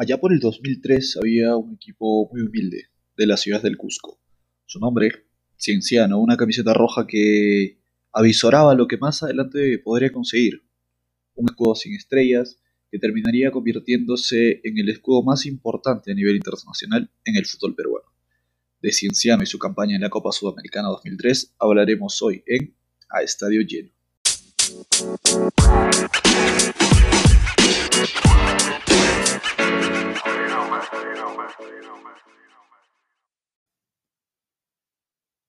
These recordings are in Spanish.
Allá por el 2003 había un equipo muy humilde de la ciudad del Cusco. Su nombre, Cienciano, una camiseta roja que avisoraba lo que más adelante podría conseguir. Un escudo sin estrellas que terminaría convirtiéndose en el escudo más importante a nivel internacional en el fútbol peruano. De Cienciano y su campaña en la Copa Sudamericana 2003 hablaremos hoy en A Estadio Lleno.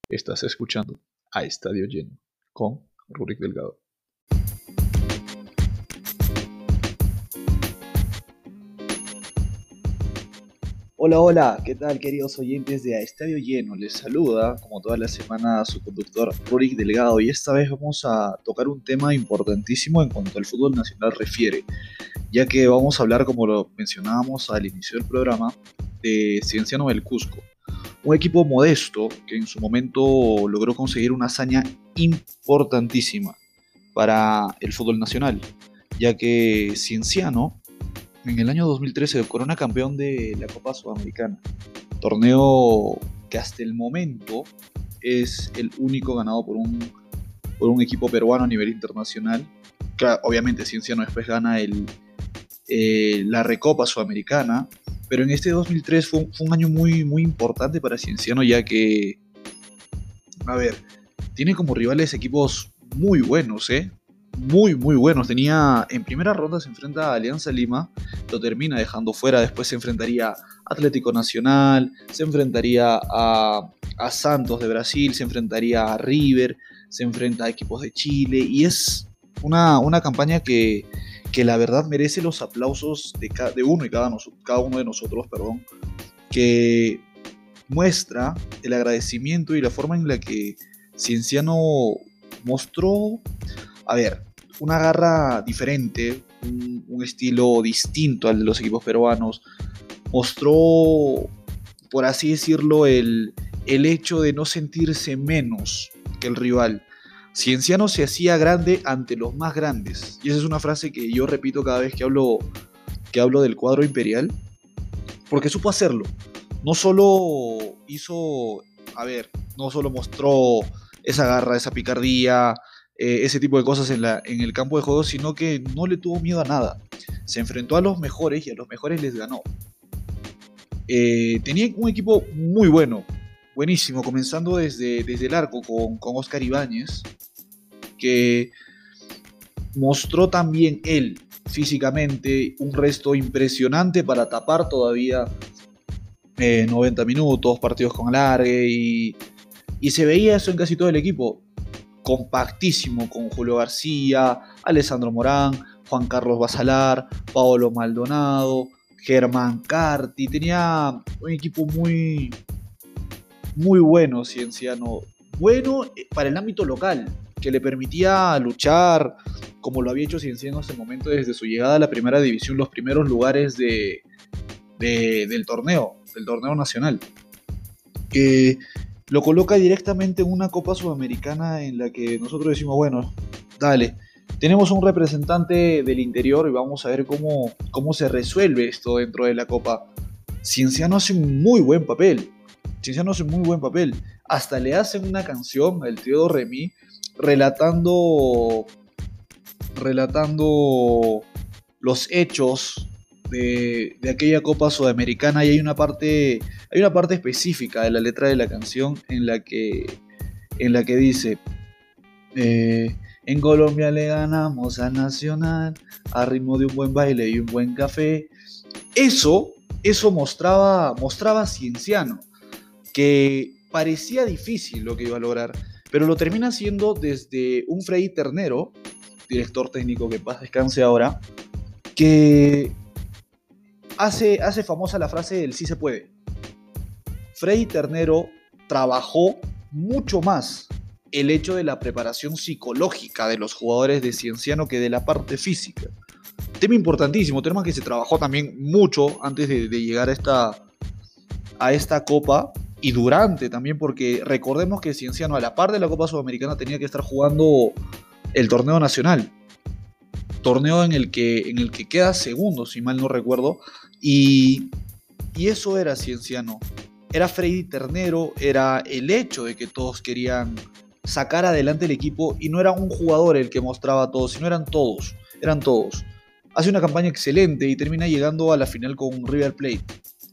Estás escuchando a Estadio Lleno con Rurik Delgado. Hola, hola, ¿qué tal queridos oyentes de A Estadio Lleno? Les saluda, como toda la semana, su conductor Rurik Delgado y esta vez vamos a tocar un tema importantísimo en cuanto al fútbol nacional refiere, ya que vamos a hablar, como lo mencionábamos al inicio del programa, de Cienciano del Cusco, un equipo modesto que en su momento logró conseguir una hazaña importantísima para el fútbol nacional, ya que Cienciano en el año 2013 corona campeón de la Copa Sudamericana, torneo que hasta el momento es el único ganado por un, por un equipo peruano a nivel internacional. obviamente Cienciano después gana el, eh, la Recopa Sudamericana, pero en este 2003 fue, un año muy, muy importante para Cienciano, ya que, a ver, tiene como rivales equipos muy buenos, ¿eh? Muy, muy buenos. Tenía, en primera ronda se enfrenta a Alianza Lima, lo termina dejando fuera, después se enfrentaría a Atlético Nacional, se enfrentaría a, a Santos de Brasil, se enfrentaría a River, se enfrenta a equipos de Chile, y es una, una campaña que que la verdad merece los aplausos de, de uno y cada, cada uno de nosotros, perdón, que muestra el agradecimiento y la forma en la que Cienciano mostró, a ver, una garra diferente, un, estilo distinto al de los equipos peruanos, mostró, por así decirlo, el, el hecho de no sentirse menos que el rival, Cienciano se hacía grande ante los más grandes. Y esa es una frase que yo repito cada vez que hablo, que hablo del cuadro imperial, porque supo hacerlo. No solo hizo, a ver, no solo mostró esa garra, esa picardía, eh, ese tipo de cosas en, la, en el campo de juego, sino que no le tuvo miedo a nada. Se enfrentó a los mejores y a los mejores les ganó. Eh, tenía un equipo muy bueno, buenísimo, comenzando desde, desde el arco con, con Oscar Ibáñez, que mostró también él físicamente un resto impresionante para tapar todavía 90 eh, minutos, partidos con alargue y, y se veía eso en casi todo el equipo. Compactísimo con Julio García, Alessandro Morán, Juan Carlos Basalar, Paolo Maldonado, Germán Carti. Tenía un equipo muy, muy bueno, Cienciano. Bueno eh, para el ámbito local, que le permitía luchar, como lo había hecho Cienciano hasta el momento desde su llegada a la primera división, los primeros lugares de, del torneo, del torneo nacional. Que lo coloca directamente en una Copa Sudamericana en la que nosotros decimos, bueno, dale, tenemos un representante del interior y vamos a ver cómo, cómo se resuelve esto dentro de la Copa. Cienciano hace un muy buen papel. Cienciano hace un muy buen papel. Hasta le hacen una canción al tío Remy relatando, relatando los hechos de, aquella Copa Sudamericana. Y hay una parte hay una parte específica de la letra de la canción en la que en la que dice eh, en Colombia le ganamos a Nacional a ritmo de un buen baile y un buen café eso eso mostraba mostraba Cienciano que parecía difícil lo que iba a lograr pero lo termina haciendo desde un Freddy Ternero, director técnico que paz descanse ahora, que hace, hace famosa la frase del sí se puede. Freddy Ternero trabajó mucho más el hecho de la preparación psicológica de los jugadores de Cienciano que de la parte física. Tema importantísimo, tema que se trabajó también mucho antes de, llegar a esta, a esta copa y durante también, porque recordemos que Cienciano a la par de la Copa Sudamericana tenía que estar jugando el torneo nacional. Torneo en el que, en el que queda segundo, si mal no recuerdo, Y, y eso era Cienciano. Era Freddy Ternero, era el hecho de que todos querían sacar adelante el equipo y no era un jugador el que mostraba todo, sino eran todos, eran todos. Hace una campaña excelente y termina llegando a la final con River Plate,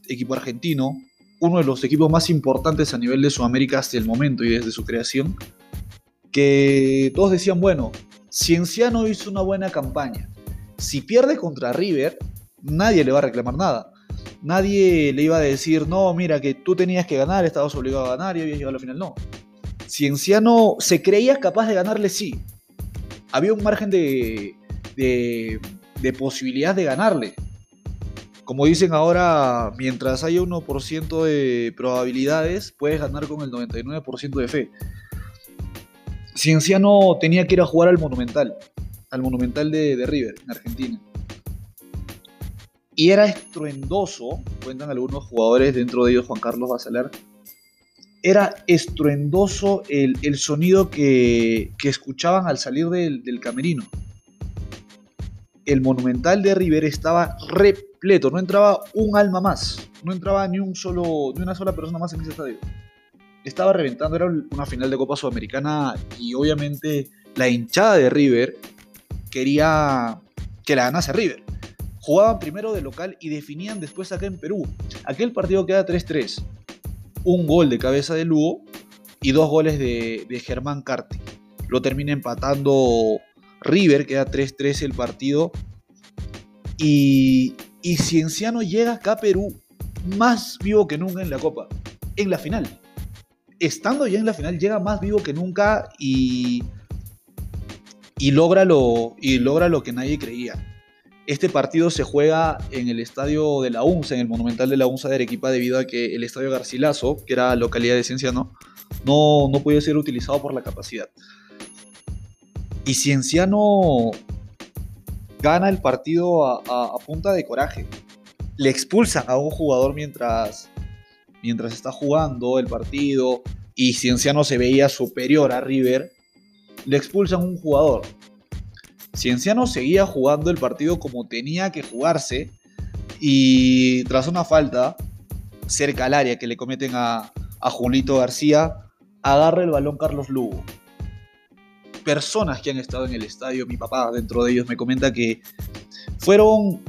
equipo argentino, uno de los equipos más importantes a nivel de Sudamérica hasta el momento y desde su creación, que todos decían, bueno, Cienciano hizo una buena campaña. Si pierde contra River, nadie le va a reclamar nada. Nadie le iba a decir, no, mira, que tú tenías que ganar, estabas obligado a ganar y habías llegado a la final. No. Cienciano se creía capaz de ganarle, sí. Había un margen de, de, de posibilidad de ganarle. Como dicen ahora, mientras haya 1% de probabilidades, puedes ganar con el 99% de fe. Cienciano tenía que ir a jugar al Monumental, al Monumental de, River, en Argentina. Y era estruendoso, cuentan algunos jugadores, dentro de ellos Juan Carlos Basaler, era estruendoso el, el sonido que, que, escuchaban al salir del, del, camerino. El monumental de River estaba no entraba un alma más, no entraba ni, un solo, ni una sola persona más en ese estadio. Estaba reventando, era una final de Copa Sudamericana y obviamente la hinchada de River quería que la ganase River jugaban primero de local y definían después acá en Perú. Aquel partido queda 3-3. Un gol de cabeza de Lugo y dos goles de, de Germán Carti. Lo termina empatando River, queda 3-3 el partido. Y, y Cienciano llega acá a Perú más vivo que nunca en la Copa, en la final. Estando ya en la final, llega más vivo que nunca y, y, logra, lo, y logra lo que nadie creía este partido se juega en el estadio de la UNSA, en el Monumental de la UNSA de Arequipa, debido a que el estadio Garcilaso, que era localidad de Cienciano, no, no podía ser utilizado por la capacidad. Y Cienciano gana el partido a, punta de coraje. Le expulsan a un jugador mientras, mientras está jugando el partido y Cienciano se veía superior a River. Le expulsan a un jugador Cienciano seguía jugando el partido como tenía que jugarse y tras una falta cerca al área que le cometen a, a García, agarra el balón Carlos Lugo. Personas que han estado en el estadio, mi papá dentro de ellos me comenta que fueron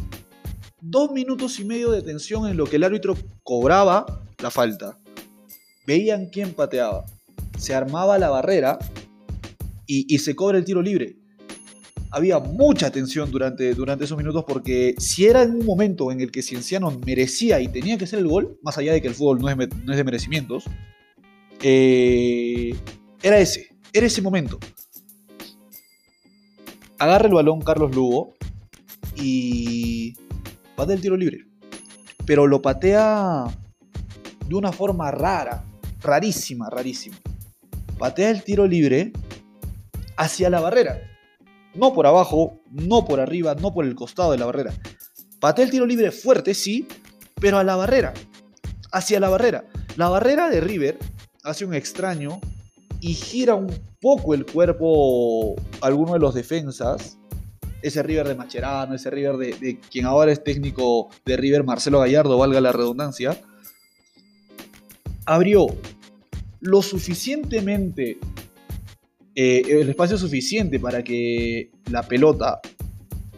dos minutos y medio de tensión en lo que el árbitro cobraba la falta. Veían quién pateaba. Se armaba la barrera y, se cobra el tiro libre había mucha tensión durante, durante esos minutos porque si era en un momento en el que Cienciano merecía y tenía que ser el gol, más allá de que el fútbol no es, no es de merecimientos, eh, era ese, era ese momento. Agarra el balón Carlos Lugo y patea el tiro libre. Pero lo patea de una forma rara, rarísima, rarísima. Patea el tiro libre hacia la barrera no por abajo, no por arriba, no por el costado de la barrera. Patea el tiro libre fuerte, sí, pero a la barrera. Hacia la barrera. La barrera de River hace un extraño y gira un poco el cuerpo alguno de los defensas. Ese River de Macherano, ese River de, quien ahora es técnico de River, Marcelo Gallardo, valga la redundancia. Abrió lo suficientemente eh, el espacio suficiente para que la pelota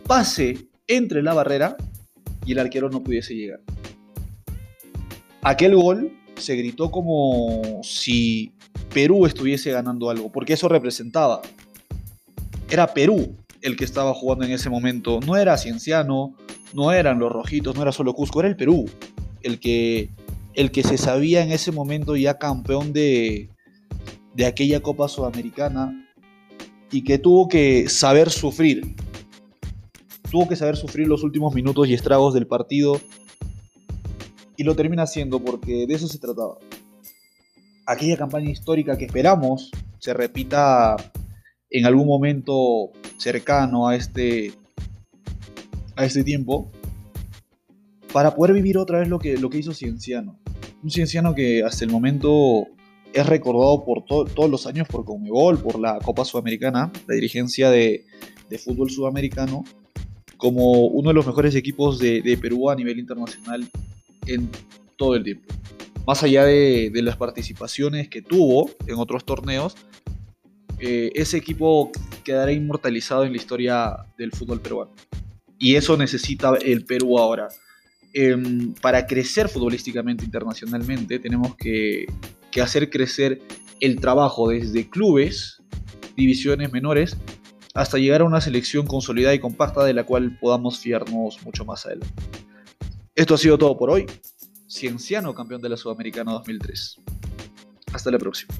pase entre la barrera y el arquero no pudiese llegar. Aquel gol se gritó como si Perú estuviese ganando algo, porque eso representaba. Era Perú el que estaba jugando en ese momento, no era Cienciano, no eran los rojitos, no era solo Cusco, era el Perú el que, el que se sabía en ese momento ya campeón de, de aquella Copa Sudamericana y que tuvo que saber sufrir. Tuvo que saber sufrir los últimos minutos y estragos del partido y lo termina haciendo porque de eso se trataba. Aquella campaña histórica que esperamos se repita en algún momento cercano a este, a este tiempo para poder vivir otra vez lo que, lo que hizo Cienciano. Un Cienciano que hasta el momento es recordado por todos los años por Conmebol, por la Copa Sudamericana, la dirigencia de, de, fútbol sudamericano, como uno de los mejores equipos de, Perú a nivel internacional en todo el tiempo. Más allá de, las participaciones que tuvo en otros torneos, eh, ese equipo quedará inmortalizado en la historia del fútbol peruano. Y eso necesita el Perú ahora. Em, para crecer futbolísticamente internacionalmente tenemos que, que hacer crecer el trabajo desde clubes, divisiones menores, hasta llegar a una selección consolidada y compacta de la cual podamos fiarnos mucho más adelante. Esto ha sido todo por hoy. Cienciano campeón de la Sudamericana 2003. Hasta la próxima.